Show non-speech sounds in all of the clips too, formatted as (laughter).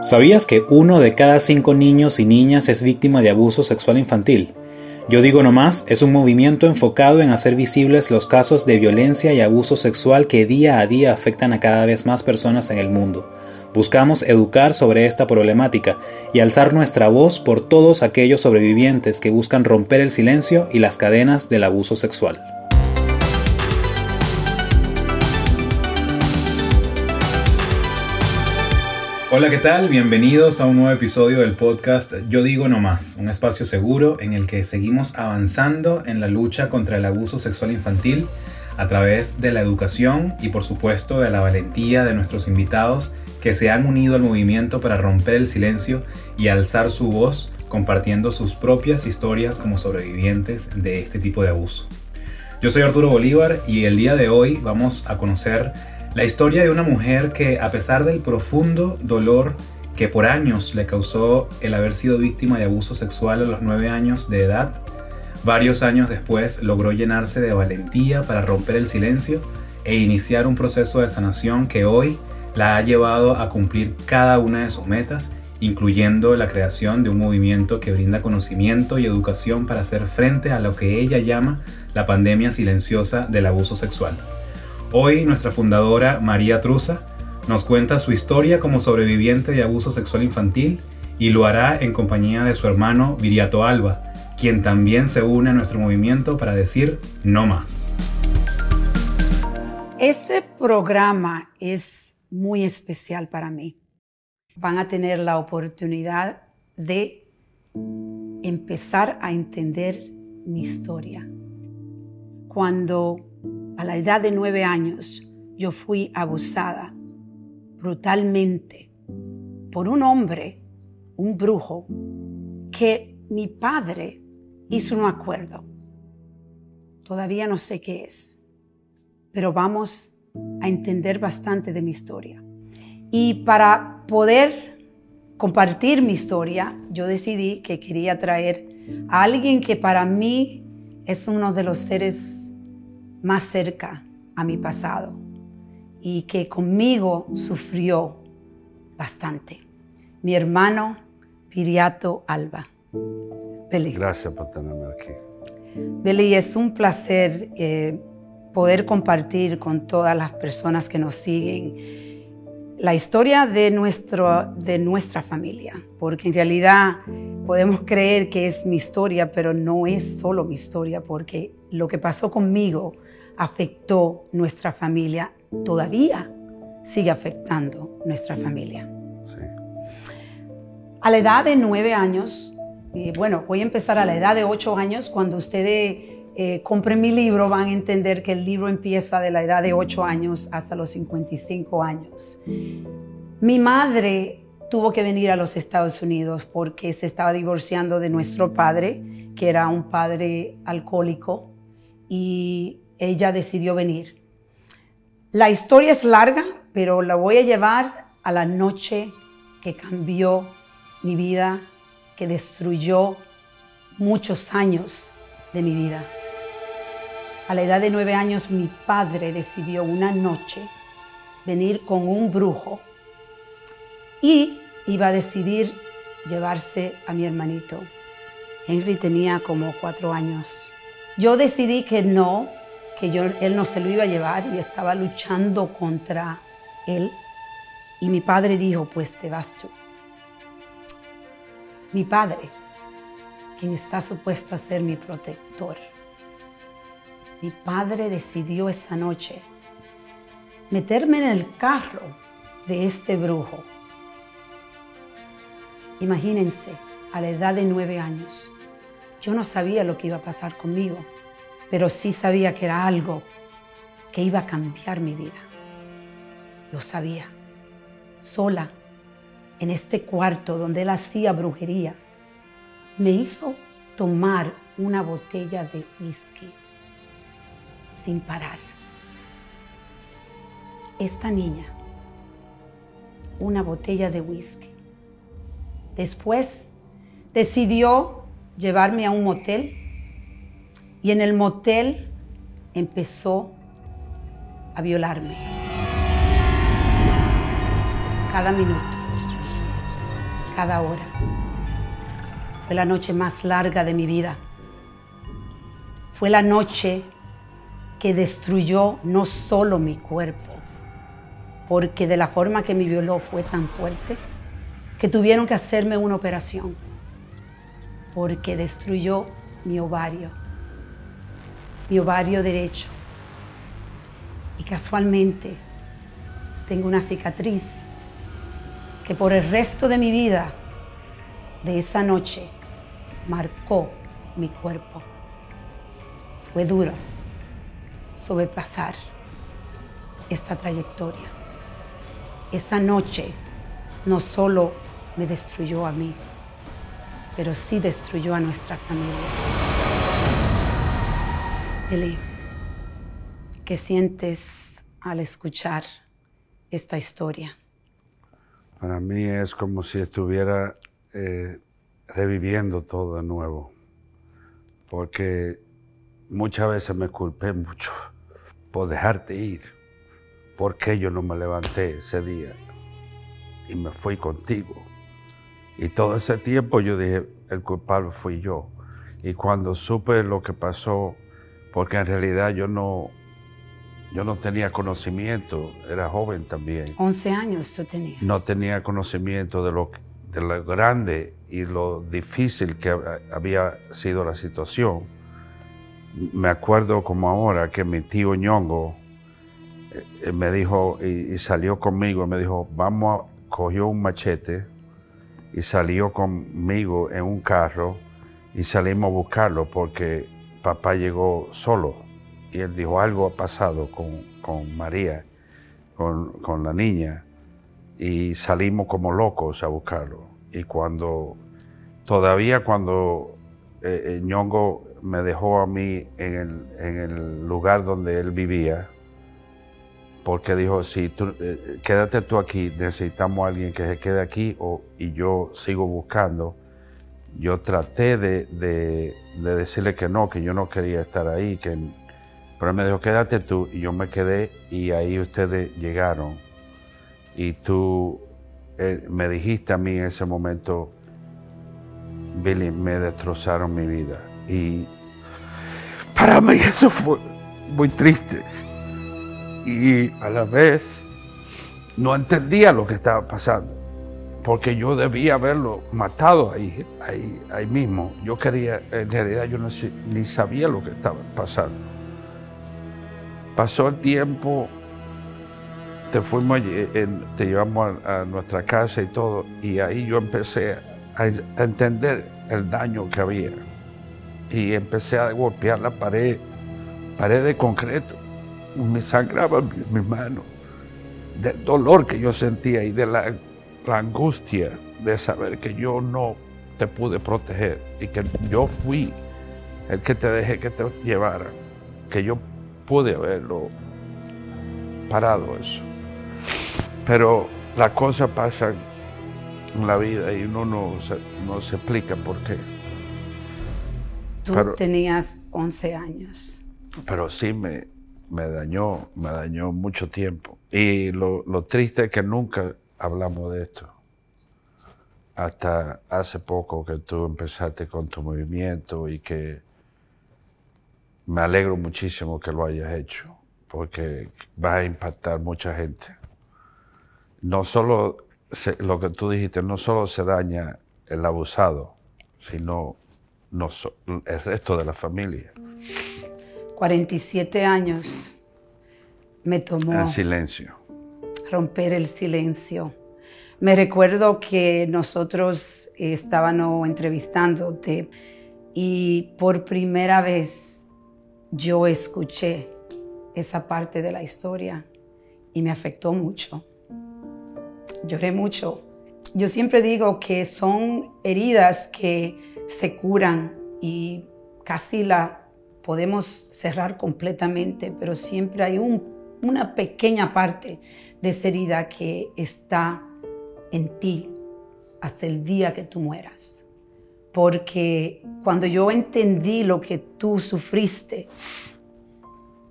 ¿Sabías que uno de cada cinco niños y niñas es víctima de abuso sexual infantil? Yo digo nomás, es un movimiento enfocado en hacer visibles los casos de violencia y abuso sexual que día a día afectan a cada vez más personas en el mundo. Buscamos educar sobre esta problemática y alzar nuestra voz por todos aquellos sobrevivientes que buscan romper el silencio y las cadenas del abuso sexual. Hola, ¿qué tal? Bienvenidos a un nuevo episodio del podcast Yo digo no más, un espacio seguro en el que seguimos avanzando en la lucha contra el abuso sexual infantil a través de la educación y por supuesto de la valentía de nuestros invitados que se han unido al movimiento para romper el silencio y alzar su voz compartiendo sus propias historias como sobrevivientes de este tipo de abuso. Yo soy Arturo Bolívar y el día de hoy vamos a conocer la historia de una mujer que a pesar del profundo dolor que por años le causó el haber sido víctima de abuso sexual a los nueve años de edad, varios años después logró llenarse de valentía para romper el silencio e iniciar un proceso de sanación que hoy la ha llevado a cumplir cada una de sus metas, incluyendo la creación de un movimiento que brinda conocimiento y educación para hacer frente a lo que ella llama la pandemia silenciosa del abuso sexual. Hoy nuestra fundadora María Truza nos cuenta su historia como sobreviviente de abuso sexual infantil y lo hará en compañía de su hermano Viriato Alba, quien también se une a nuestro movimiento para decir no más. Este programa es muy especial para mí. Van a tener la oportunidad de empezar a entender mi historia. Cuando a la edad de nueve años, yo fui abusada brutalmente por un hombre, un brujo, que mi padre hizo un acuerdo. Todavía no sé qué es, pero vamos a entender bastante de mi historia. Y para poder compartir mi historia, yo decidí que quería traer a alguien que para mí es uno de los seres más cerca a mi pasado y que conmigo sufrió bastante. Mi hermano Piriato Alba. Beli. Gracias por tenerme aquí. Beli, es un placer eh, poder compartir con todas las personas que nos siguen la historia de, nuestro, de nuestra familia, porque en realidad podemos creer que es mi historia, pero no es solo mi historia, porque lo que pasó conmigo afectó nuestra familia, todavía sigue afectando nuestra familia. A la edad de nueve años, y bueno, voy a empezar a la edad de ocho años, cuando ustedes eh, compren mi libro van a entender que el libro empieza de la edad de ocho años hasta los 55 años. Mi madre tuvo que venir a los Estados Unidos porque se estaba divorciando de nuestro padre, que era un padre alcohólico, y ella decidió venir. La historia es larga, pero la voy a llevar a la noche que cambió mi vida, que destruyó muchos años de mi vida. A la edad de nueve años mi padre decidió una noche venir con un brujo y iba a decidir llevarse a mi hermanito. Henry tenía como cuatro años. Yo decidí que no, que yo, él no se lo iba a llevar y estaba luchando contra él. Y mi padre dijo, pues te vas tú. Mi padre, quien está supuesto a ser mi protector. Mi padre decidió esa noche meterme en el carro de este brujo. Imagínense, a la edad de nueve años, yo no sabía lo que iba a pasar conmigo pero sí sabía que era algo que iba a cambiar mi vida. Lo sabía. Sola, en este cuarto donde él hacía brujería, me hizo tomar una botella de whisky sin parar. Esta niña, una botella de whisky. Después decidió llevarme a un motel y en el motel empezó a violarme. Cada minuto. cada hora. Fue la noche más larga de mi vida. Fue la noche que destruyó no solo mi cuerpo, porque de la forma que me violó fue tan fuerte que tuvieron que hacerme una operación, porque destruyó mi ovario, mi ovario derecho. Y casualmente tengo una cicatriz que por el resto de mi vida, de esa noche, marcó mi cuerpo. Fue duro sobrepasar esta trayectoria. Esa noche no solo me destruyó a mí, pero sí destruyó a nuestra familia. Eli, ¿qué sientes al escuchar esta historia? Para mí es como si estuviera eh, reviviendo todo de nuevo, porque muchas veces me culpé mucho por dejarte ir, porque yo no me levanté ese día y me fui contigo. Y todo ese tiempo yo dije, el culpable fui yo. Y cuando supe lo que pasó, porque en realidad yo no, yo no tenía conocimiento, era joven también. 11 años tú tenías. No tenía conocimiento de lo, de lo grande y lo difícil que había sido la situación. Me acuerdo como ahora que mi tío ñongo eh, me dijo y, y, salió conmigo me dijo, vamos, a, cogió un machete y salió conmigo en un carro y salimos a buscarlo porque papá llegó solo y él dijo algo ha pasado con, María, con, la niña y salimos como locos a buscarlo. Y cuando, todavía cuando eh, Ñongo me dejó a mí en el, en el lugar donde él vivía, porque dijo, si tú, eh, quédate tú aquí, necesitamos a alguien que se quede aquí y yo sigo buscando. Yo traté de, de, decirle que no, que yo no quería estar ahí, que, pero él me dijo, quédate tú, y yo me quedé y ahí ustedes llegaron. Y tú eh, me dijiste a mí en ese momento, Billy, me destrozaron mi vida. Y para mí eso fue muy triste y a la vez no entendía lo que estaba pasando, porque yo debía haberlo matado ahí, ahí, ahí mismo. Yo quería, en realidad yo no, ni sabía lo que estaba pasando. Pasó el tiempo, te fuimos, te llevamos a, nuestra casa y todo, y ahí yo empecé a, entender el daño que había. Y empecé a golpear la pared, pared de concreto me sangraba mi mano del dolor que yo sentía y de la, angustia de saber que yo no te pude proteger y que yo fui el que te dejé que te llevara, que yo pude haberlo parado eso. Pero las cosas pasan en la vida y uno no se, no se explica por qué. Tú tenías 11 años. Pero sí me, me dañó, me dañó mucho tiempo. Y lo, triste es que nunca hablamos de esto. Hasta hace poco que tú empezaste con tu movimiento y que me alegro muchísimo que lo hayas hecho, porque va a impactar mucha gente. No solo lo que tú dijiste, no solo se daña el abusado, sino el resto de la familia. 47 años me tomó. El silencio. Romper el silencio. Me recuerdo que nosotros estábamos entrevistándote y por primera vez yo escuché esa parte de la historia y me afectó mucho. Lloré mucho. Yo siempre digo que son heridas que se curan y casi la podemos cerrar completamente, pero siempre hay una pequeña parte de esa herida que está en ti hasta el día que tú mueras. Porque cuando yo entendí lo que tú sufriste,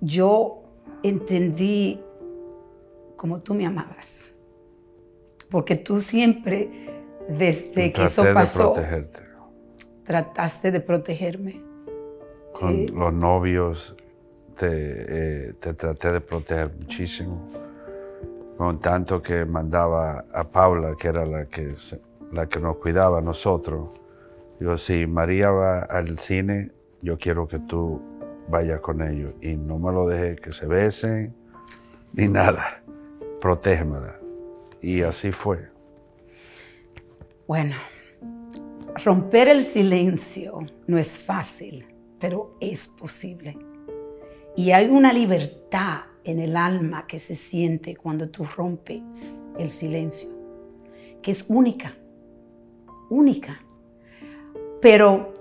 yo entendí como tú me amabas. Porque tú siempre desde que eso pasó, trataste de protegerme. Con eh, los novios te, eh, te, traté de proteger muchísimo. Con tanto que mandaba a Paula, que era la que, la que nos cuidaba a nosotros. Digo, si María va al cine, yo quiero que tú vayas con ellos. Y no me lo dejes que se besen ni (laughs) nada. Protégemela. Y así fue. Bueno, romper el silencio no es fácil, pero es posible. Y hay una libertad en el alma que se siente cuando tú rompes el silencio, que es única, única. Pero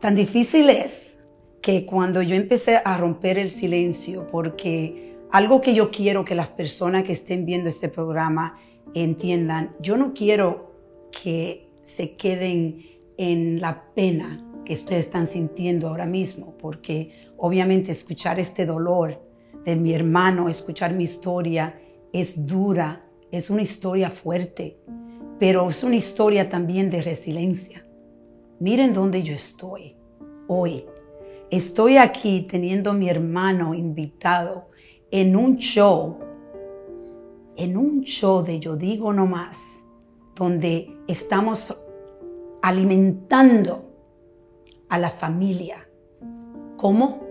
tan difícil es que cuando yo empecé a romper el silencio, porque algo que yo quiero que las personas que estén viendo este programa entiendan, yo no quiero que se queden en la pena que ustedes están sintiendo ahora mismo, porque obviamente escuchar este dolor de mi hermano, escuchar mi historia es dura, es una historia fuerte, pero es una historia también de resiliencia. Miren dónde yo estoy hoy. Estoy aquí teniendo a mi hermano invitado en un show, en un show de Yo Digo No Más, donde estamos alimentando a la familia. ¿Cómo?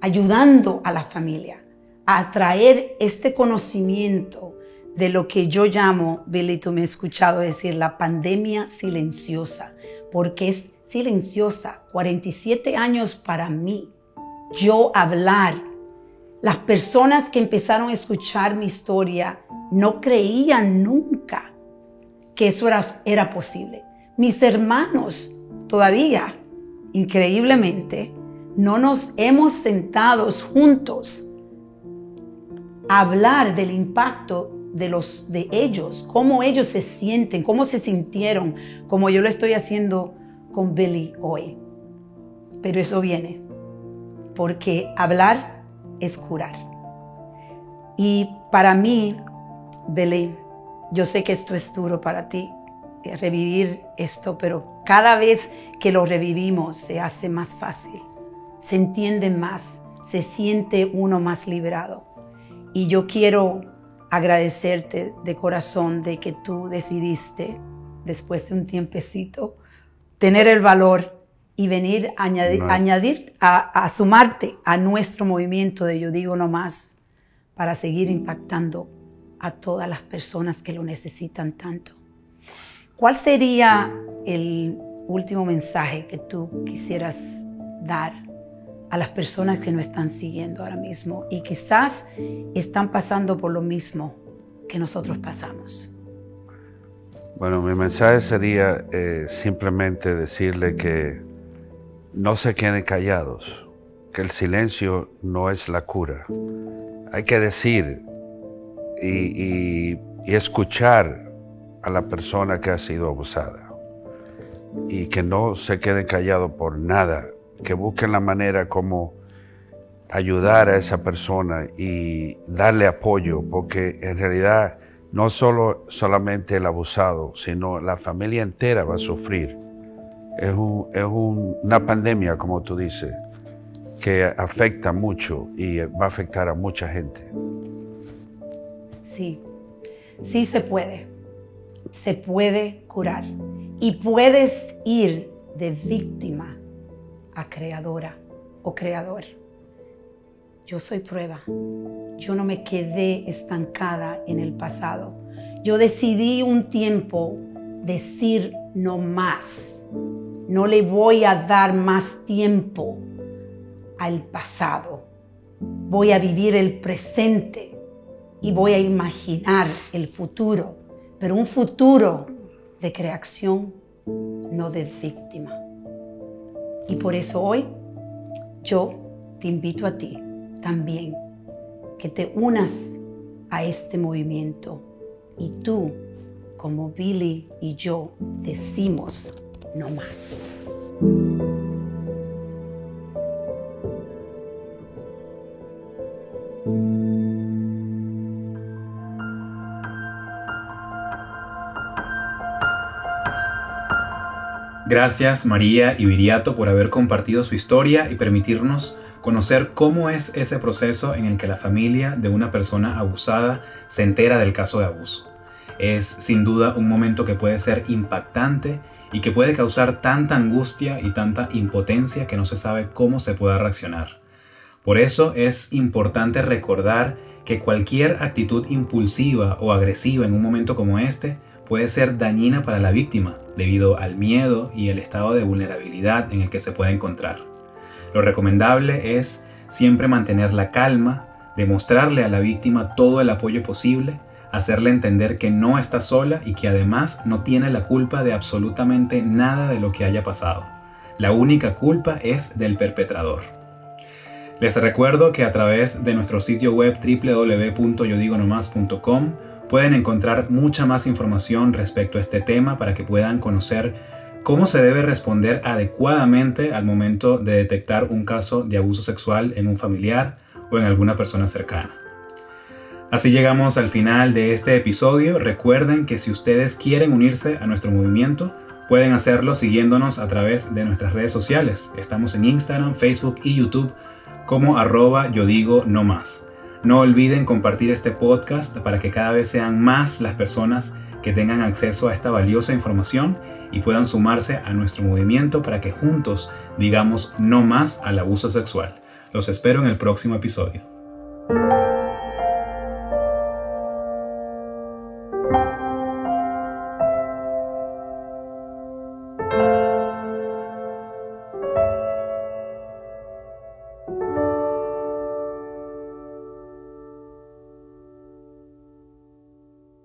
Ayudando a la familia a traer este conocimiento de lo que yo llamo, Billy, tú me has escuchado decir, la pandemia silenciosa, porque es silenciosa. 47 años para mí, yo hablar. Las personas que empezaron a escuchar mi historia no creían nunca que eso era, era posible. Mis hermanos todavía, increíblemente, no nos hemos sentado juntos a hablar del impacto de los de ellos, cómo ellos se sienten, cómo se sintieron, como yo lo estoy haciendo con Billy hoy. Pero eso viene porque hablar es curar. Y para mí, Billy, yo sé que esto es duro para ti, revivir esto, pero cada vez que lo revivimos se hace más fácil, se entiende más, se siente uno más liberado. Y yo quiero agradecerte de corazón de que tú decidiste, después de un tiempecito, tener el valor y venir a añadir, a, sumarte a nuestro movimiento de Yo Digo No Más para seguir impactando a todas las personas que lo necesitan tanto. ¿Cuál sería el último mensaje que tú quisieras dar a las personas que nos están siguiendo ahora mismo y quizás están pasando por lo mismo que nosotros pasamos? Bueno, mi mensaje sería eh, simplemente decirle que no se queden callados, que el silencio no es la cura. Hay que decir y, escuchar a la persona que ha sido abusada y que no se queden callados por nada, que busquen la manera como ayudar a esa persona y darle apoyo, porque en realidad no solo solamente el abusado, sino la familia entera va a sufrir. Es, una pandemia, como tú dices, que afecta mucho y va a afectar a mucha gente. Sí, sí se puede. Se puede curar. Y puedes ir de víctima a creadora o creador. Yo soy prueba. Yo no me quedé estancada en el pasado. Yo decidí un tiempo decir no más. No le voy a dar más tiempo al pasado. Voy a vivir el presente y voy a imaginar el futuro, pero un futuro de creación, no de víctima. Y por eso hoy yo te invito a ti también que te unas a este movimiento y tú, como Billy y yo, decimos no más. Gracias María y Viriato por haber compartido su historia y permitirnos conocer cómo es ese proceso en el que la familia de una persona abusada se entera del caso de abuso. Es sin duda un momento que puede ser impactante y que puede causar tanta angustia y tanta impotencia que no se sabe cómo se pueda reaccionar. Por eso es importante recordar que cualquier actitud impulsiva o agresiva en un momento como este puede ser dañina para la víctima debido al miedo y el estado de vulnerabilidad en el que se puede encontrar. Lo recomendable es siempre mantener la calma, demostrarle a la víctima todo el apoyo posible, hacerle entender que no está sola y que además no tiene la culpa de absolutamente nada de lo que haya pasado. La única culpa es del perpetrador. Les recuerdo que a través de nuestro sitio web www.yodigonomás.com pueden encontrar mucha más información respecto a este tema para que puedan conocer cómo se debe responder adecuadamente al momento de detectar un caso de abuso sexual en un familiar o en alguna persona cercana. Así llegamos al final de este episodio. Recuerden que si ustedes quieren unirse a nuestro movimiento, pueden hacerlo siguiéndonos a través de nuestras redes sociales. Estamos en Instagram, Facebook y YouTube como arroba yo digo no más. No olviden compartir este podcast para que cada vez sean más las personas que tengan acceso a esta valiosa información y puedan sumarse a nuestro movimiento para que juntos digamos no más al abuso sexual. Los espero en el próximo episodio.